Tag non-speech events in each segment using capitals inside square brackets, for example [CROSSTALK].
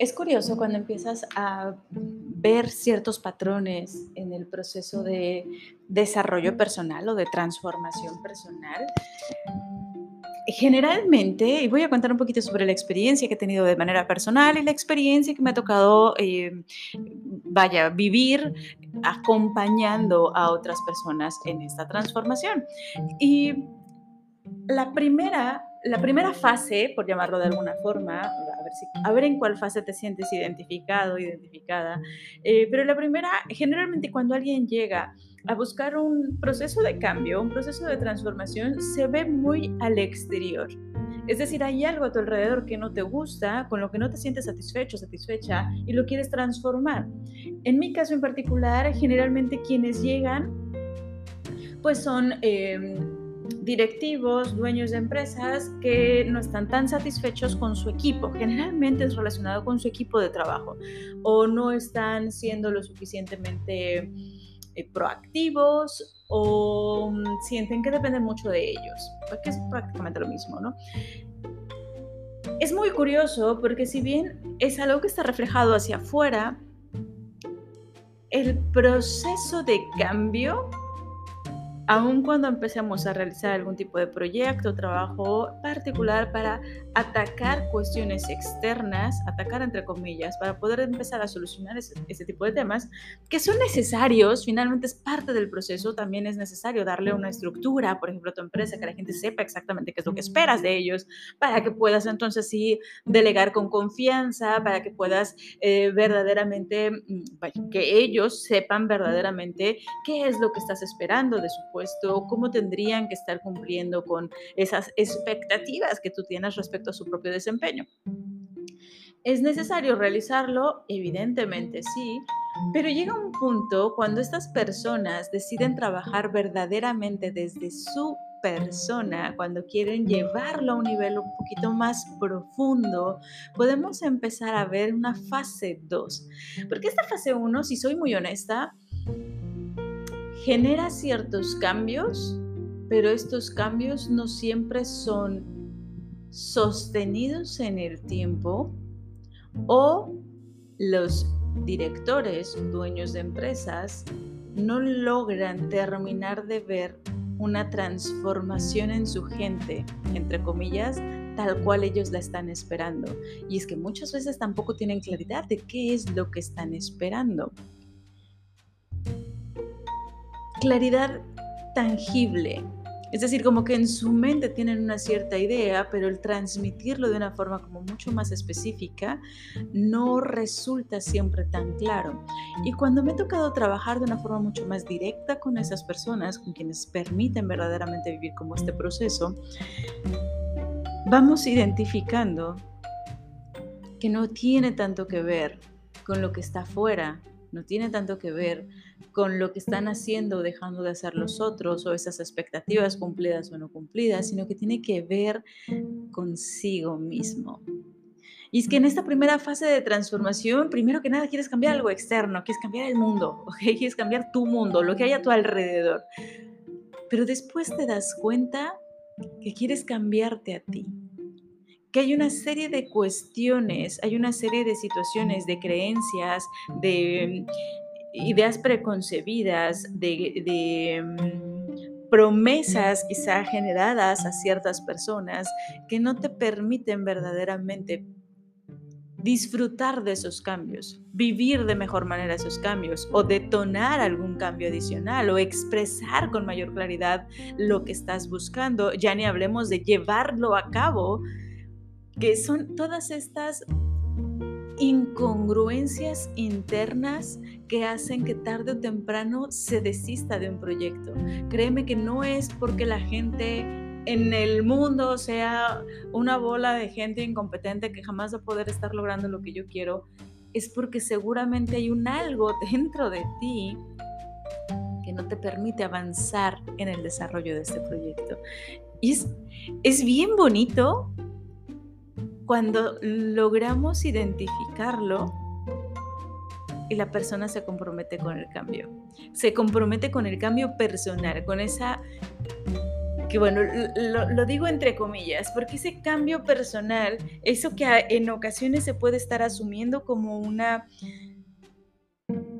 Es curioso cuando empiezas a ver ciertos patrones en el proceso de desarrollo personal o de transformación personal. Generalmente, y voy a contar un poquito sobre la experiencia que he tenido de manera personal y la experiencia que me ha tocado, eh, vaya, vivir acompañando a otras personas en esta transformación. Y la primera la primera fase, por llamarlo de alguna forma, a ver, en cuál fase te sientes identificado, identificada, eh, pero la primera, generalmente cuando alguien llega a buscar un proceso de cambio, un proceso de transformación, se ve muy al exterior. Es decir, hay algo a tu alrededor que no te gusta, con lo que no te sientes satisfecho, satisfecha y lo quieres transformar. En mi caso en particular, generalmente quienes llegan, pues son... Eh, directivos, dueños de empresas que no están tan satisfechos con su equipo. Generalmente es relacionado con su equipo de trabajo o no están siendo lo suficientemente eh, proactivos o mm, sienten que dependen mucho de ellos, porque es prácticamente lo mismo, ¿no? Es muy curioso porque si bien es algo que está reflejado hacia afuera, el proceso de cambio aun cuando empecemos a realizar algún tipo de proyecto o trabajo particular para atacar cuestiones externas, atacar entre comillas, para poder empezar a solucionar ese, tipo de temas que son necesarios, finalmente es parte del proceso, también es necesario darle una estructura, por ejemplo, a tu empresa, que la gente sepa exactamente qué es lo que esperas de ellos, para que puedas entonces sí delegar con confianza, para que puedas eh, verdaderamente, mm, que ellos sepan verdaderamente qué es lo que estás esperando de su puesto, cómo tendrían que estar cumpliendo con esas expectativas que tú tienes respecto a su propio desempeño. ¿Es necesario realizarlo? Evidentemente sí, pero llega un punto cuando estas personas deciden trabajar verdaderamente desde su persona, cuando quieren llevarlo a un nivel un poquito más profundo, podemos empezar a ver una fase 2. Porque esta fase 1, si soy muy honesta, genera ciertos cambios, pero estos cambios no siempre son sostenidos en el tiempo o los directores, dueños de empresas, no logran terminar de ver una transformación en su gente, entre comillas, tal cual ellos la están esperando. Y es que muchas veces tampoco tienen claridad de qué es lo que están esperando claridad tangible. Es decir, como que en su mente tienen una cierta idea, pero el transmitirlo de una forma como mucho más específica no resulta siempre tan claro. Y cuando me ha tocado trabajar de una forma mucho más directa con esas personas, con quienes permiten verdaderamente vivir como este proceso, vamos identificando que no tiene tanto que ver con lo que está afuera, no tiene tanto que ver con lo que están haciendo o dejando de hacer los otros o esas expectativas cumplidas o no cumplidas, sino que tiene que ver consigo mismo. Y es que en esta primera fase de transformación, primero que nada quieres cambiar algo externo, quieres cambiar el mundo, [LAUGHS] quieres cambiar tu mundo, lo que hay a tu alrededor. Pero después te das cuenta que quieres cambiarte a ti, que hay una serie de cuestiones, hay una serie de situaciones, de creencias, de mm, ideas preconcebidas, de, mm, promesas quizá generadas a ciertas personas que no te permiten verdaderamente disfrutar de esos cambios, vivir de mejor manera esos cambios o detonar algún cambio adicional o expresar con mayor claridad lo que estás buscando. Ya ni hablemos de llevarlo a cabo que son todas estas incongruencias internas que hacen que tarde o temprano se desista de un proyecto. Créeme que no es porque la gente en el mundo sea una bola de gente incompetente que jamás va a poder estar logrando lo que yo quiero, es porque seguramente hay un algo [LAUGHS] dentro de ti que no te permite avanzar en el desarrollo de este proyecto. Y es, es bien bonito cuando logramos identificarlo y la persona se compromete con el cambio, se compromete con el cambio personal, con esa que bueno, lo, digo entre comillas, porque ese cambio personal, eso que en ocasiones se puede estar asumiendo como una,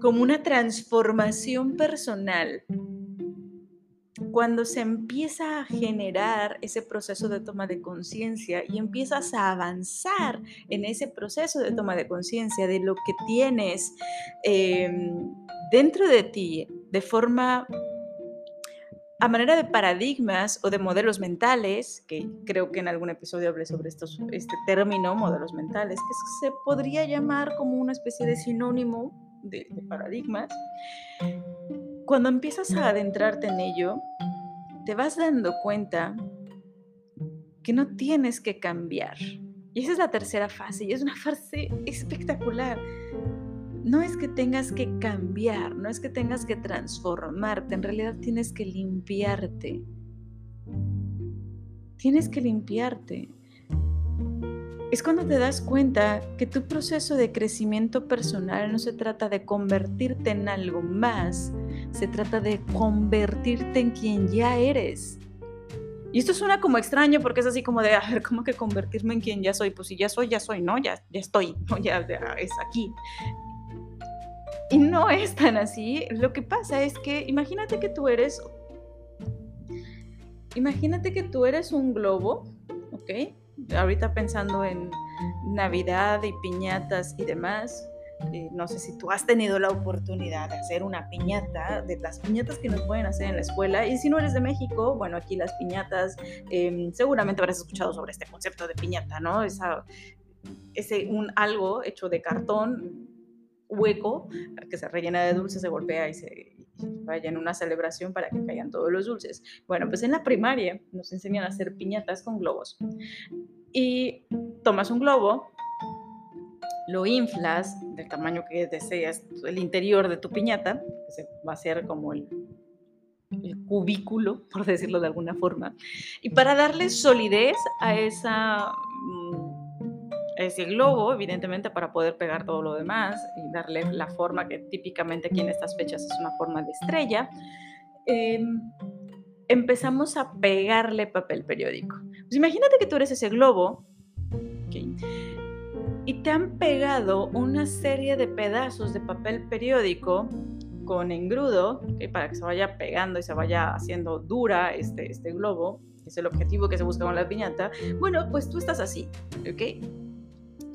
como una transformación personal, cuando se empieza a generar ese proceso de toma de conciencia y empiezas a avanzar en ese proceso de toma de conciencia de lo que tienes em, dentro de ti de forma a manera de paradigmas o de modelos mentales, que creo que en algún episodio hablé sobre estos, este término, modelos mentales, que se podría llamar como una especie de sinónimo de, de paradigmas, cuando empiezas a adentrarte en ello, te vas dando cuenta que no tienes que cambiar. Y esa es la tercera fase, y es una [LAUGHS] fase espectacular no es que tengas que cambiar, no es que tengas que transformarte, en realidad tienes que limpiarte. Tienes que limpiarte. Es cuando te das cuenta que tu proceso de crecimiento personal no se trata de convertirte en algo más, se trata de convertirte en quien ya eres. Y esto suena como extraño porque es así como de, a ver, ¿cómo que convertirme en quien ya soy? Pues si ya soy, ya soy, ¿no? Ya, ya estoy, ¿no? Ya, ya es aquí. Y no es tan así. Lo que pasa es que imagínate que tú eres, imagínate que tú eres un globo, ¿ok? Ahorita pensando en Navidad y piñatas y demás. Eh, no sé si tú has tenido la oportunidad de hacer una piñata, de las piñatas que nos pueden hacer en la escuela. Y si no eres de México, bueno, aquí las piñatas, em, seguramente habrás escuchado sobre este concepto de piñata, ¿no? Esa, ese un algo hecho de cartón hueco que se rellena de dulces, se golpea y se vaya en una celebración para que caigan todos los dulces. Bueno, pues en la primaria nos enseñan a hacer piñatas con globos. Y tomas un globo, lo inflas del tamaño que deseas, el interior de tu piñata, que va a ser como el, cubículo, [LAUGHS] por decirlo de alguna forma. Y para darle solidez a esa ese globo, evidentemente, para poder pegar todo lo demás y darle la forma que típicamente aquí en estas fechas es una forma de estrella, em, empezamos a pegarle papel periódico. Pues imagínate que tú eres ese globo y te han pegado una serie de pedazos de papel periódico con engrudo para que se vaya pegando y se vaya haciendo dura este, este globo, que es el objetivo que se busca con la piñata. Bueno, pues tú estás así, ¿ok?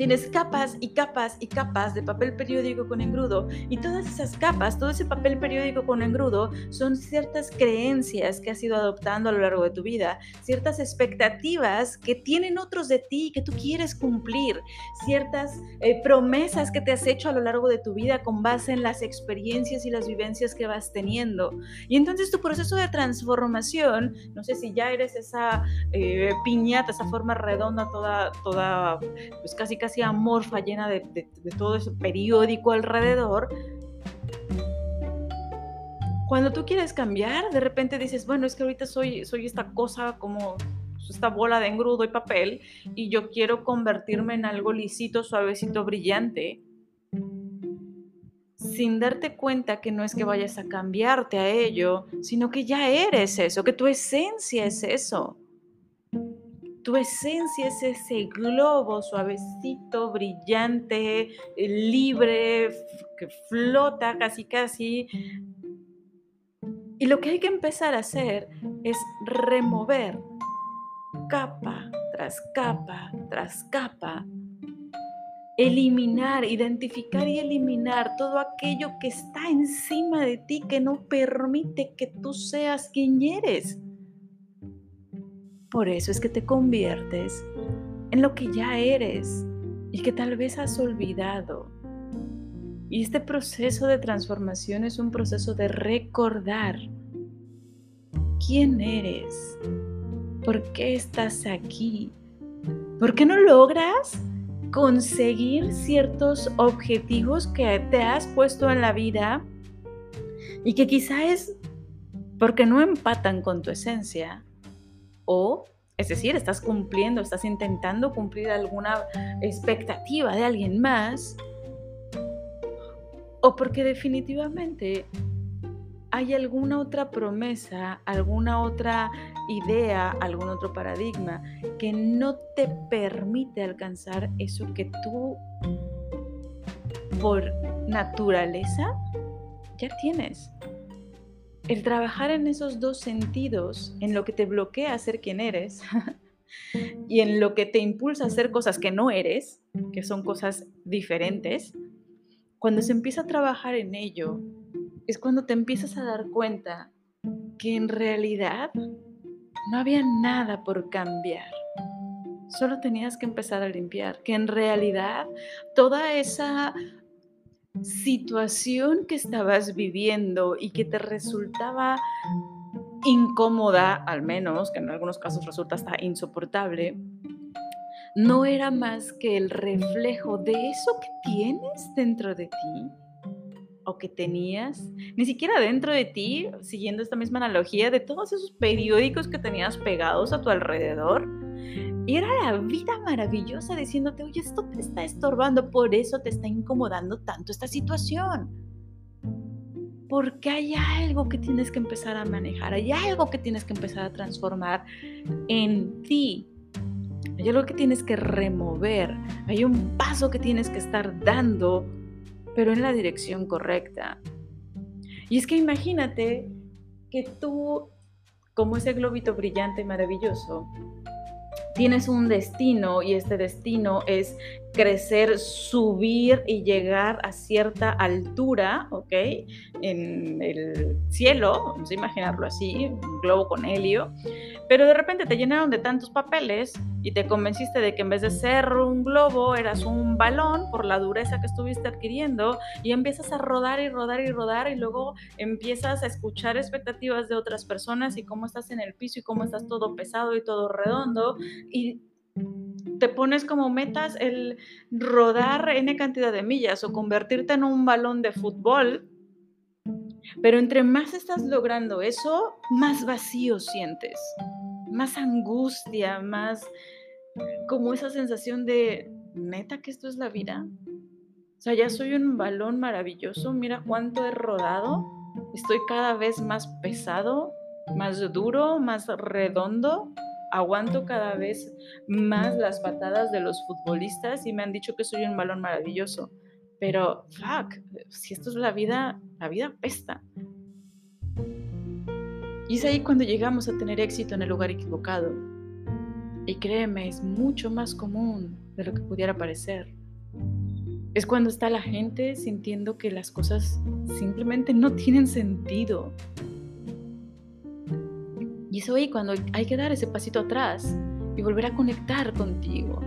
Tienes capas y capas y capas de papel periódico con engrudo y todas esas capas, todo ese papel periódico con engrudo son ciertas creencias que has ido adoptando a lo largo de tu vida, ciertas expectativas que tienen otros de ti que tú quieres cumplir, ciertas eh, promesas que te has hecho a lo largo de tu vida con base en las experiencias y las vivencias que vas teniendo. Y entonces tu proceso de transformación, no sé si ya eres esa eh, piñata, esa forma redonda toda, toda, pues casi casi amorfa, llena de, todo ese periódico alrededor, cuando tú quieres cambiar, de repente dices, bueno, es que ahorita soy, soy esta cosa como esta bola de engrudo y papel y yo quiero convertirme en algo lisito, suavecito, brillante, sin darte cuenta que no es que vayas a cambiarte a ello, sino que ya eres eso, que tu esencia es eso. Tu esencia es ese globo suavecito, brillante, eh, libre, que flota casi casi. Y lo que hay que empezar a hacer es remover capa tras capa tras capa. Eliminar, identificar y eliminar todo aquello que está encima de ti que no permite que tú seas quien eres. Por eso es que te conviertes en lo que ya eres y que tal vez has olvidado. Y este proceso de transformación es un proceso de recordar quién eres, por qué estás aquí, por qué no logras conseguir ciertos objetivos que te has puesto en la vida y que quizá es porque no empatan con tu esencia o, es decir, estás cumpliendo, estás intentando cumplir alguna expectativa de alguien más, o porque definitivamente hay alguna otra promesa, alguna otra idea, algún otro paradigma que no te permite alcanzar eso que tú por naturaleza ya tienes. El trabajar en esos dos sentidos, en lo que te bloquea a ser quien eres [LAUGHS] y en lo que te impulsa a hacer cosas que no eres, que son cosas diferentes, cuando se empieza a trabajar en ello, es cuando te empiezas a dar cuenta que en realidad no había nada por cambiar. Solo tenías que empezar a limpiar, que en realidad toda esa situación que estabas viviendo y que te resultaba incómoda, al menos, que en algunos casos resulta hasta insoportable, no era más que el reflejo de eso que tienes dentro de ti o que tenías, ni siquiera dentro de ti, siguiendo esta misma analogía, de todos esos periódicos que tenías pegados a tu alrededor. Era la vida maravillosa diciéndote, oye, esto te está estorbando, por eso te está incomodando tanto esta situación. Porque hay algo que tienes que empezar a manejar, hay algo que tienes que empezar a transformar en ti. Hay algo que tienes que remover, hay un paso que tienes que estar dando pero en la dirección correcta. Y es que imagínate que tú, como ese globito brillante y maravilloso, tienes un destino y este destino es crecer, subir y llegar a cierta altura, ¿ok? En el cielo, vamos a imaginarlo así, un globo con helio, pero de repente te llenaron de tantos papeles y te convenciste de que en vez de ser un globo eras un balón por la dureza que estuviste adquiriendo y empiezas a rodar y rodar y rodar y luego empiezas a escuchar expectativas de otras personas y cómo estás en el piso y cómo estás todo pesado y todo redondo y te pones como metas el rodar N cantidad de millas o convertirte en un balón de fútbol, pero entre más estás logrando eso, más vacío sientes, más angustia, más como esa sensación de, neta que esto es la vida. O sea, ya soy un balón maravilloso, mira cuánto he rodado, estoy cada vez más pesado, más duro, más redondo aguanto cada vez más las patadas de los futbolistas y me han dicho que soy un balón maravilloso. Pero, fuck, si esto es la vida, la vida pesta. Y es ahí cuando llegamos a tener éxito en el lugar equivocado. Y créeme, es mucho más común de lo que pudiera parecer. Es cuando está la gente sintiendo que las cosas simplemente no tienen sentido, y es ahí cuando hay que dar ese pasito atrás y volver a conectar contigo.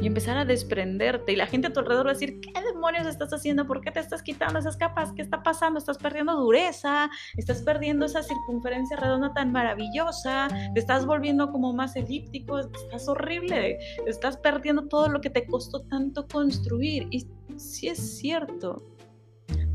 Y empezar a desprenderte. Y la gente a tu alrededor va a decir, ¿qué demonios estás haciendo? ¿Por qué te estás quitando esas capas? ¿Qué está pasando? Estás perdiendo dureza, estás perdiendo esa circunferencia redonda tan maravillosa, te estás volviendo como más elíptico, estás horrible, estás perdiendo todo lo que te costó tanto construir. Y sí es cierto,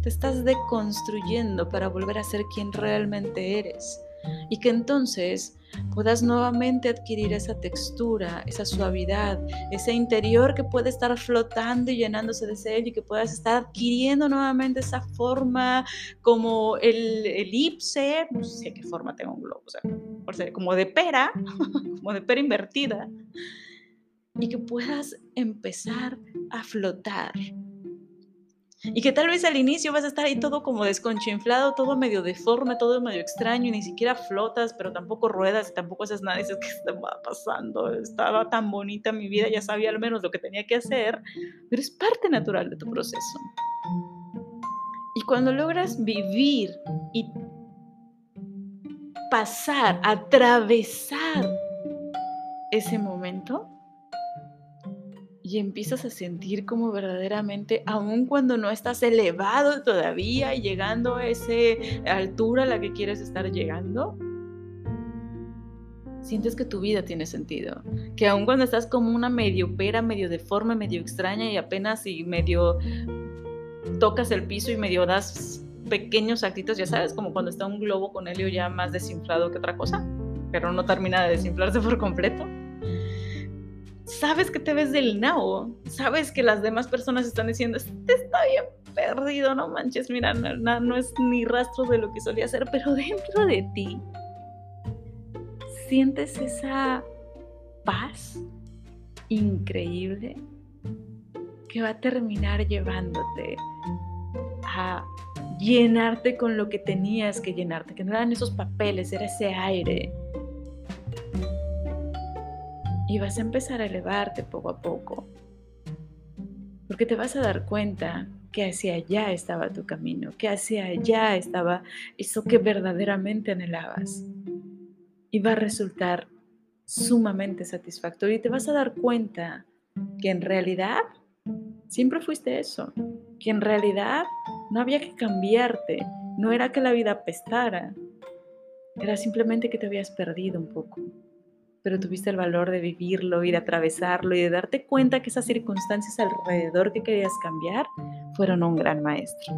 te estás deconstruyendo para volver a ser quien realmente eres y que entonces puedas nuevamente adquirir esa textura, esa suavidad, ese interior que puede estar flotando y llenándose de sed y que puedas estar adquiriendo nuevamente esa forma como el elipse, no sé qué forma tengo un globo, o sea, como de pera, [LAUGHS] como de pera invertida, y que puedas empezar a flotar y que tal vez al inicio vas a estar ahí todo como desconchinflado, todo medio deforme, todo medio extraño, y ni siquiera flotas, pero tampoco ruedas y tampoco haces nada. Y dices, ¿qué estaba pasando? Estaba tan bonita mi vida, ya sabía al menos lo que tenía que hacer, pero es parte natural de tu proceso. Y cuando logras vivir y pasar, atravesar ese momento, y empiezas a sentir como verdaderamente, aun cuando no estás elevado todavía y llegando a esa altura a la que quieres estar llegando, sientes que tu vida tiene sentido. Que aun cuando estás como una medio pera, medio deforme, medio extraña y apenas y medio tocas el piso y medio das pequeños actitos, ya sabes, como cuando está un globo con helio ya más desinflado que otra cosa, pero no termina de desinflarse por completo sabes que te ves del nao, sabes que las demás personas están diciendo, este está bien perdido, no manches, mira, no, no es ni rastro de lo que solía ser, pero dentro de ti sientes esa paz increíble que va a terminar llevándote a llenarte con lo que tenías que llenarte, que no eran esos papeles, era ese aire. Y vas a empezar a elevarte poco a poco, porque te vas a dar cuenta que hacia allá estaba tu camino, que hacia allá estaba eso que verdaderamente anhelabas. Y va a resultar sumamente satisfactorio y te vas a dar cuenta que en realidad siempre fuiste eso, que en realidad no había que cambiarte, no era que la vida apestara, era simplemente que te habías perdido un poco, pero tuviste el valor de vivirlo y de atravesarlo y de darte cuenta que esas circunstancias alrededor que querías cambiar fueron un gran maestro.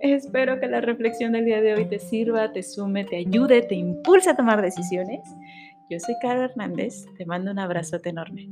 Espero que la reflexión del día de hoy te sirva, te sume, te ayude, te impulse a tomar decisiones. Yo soy Cara Hernández, te mando un abrazote enorme.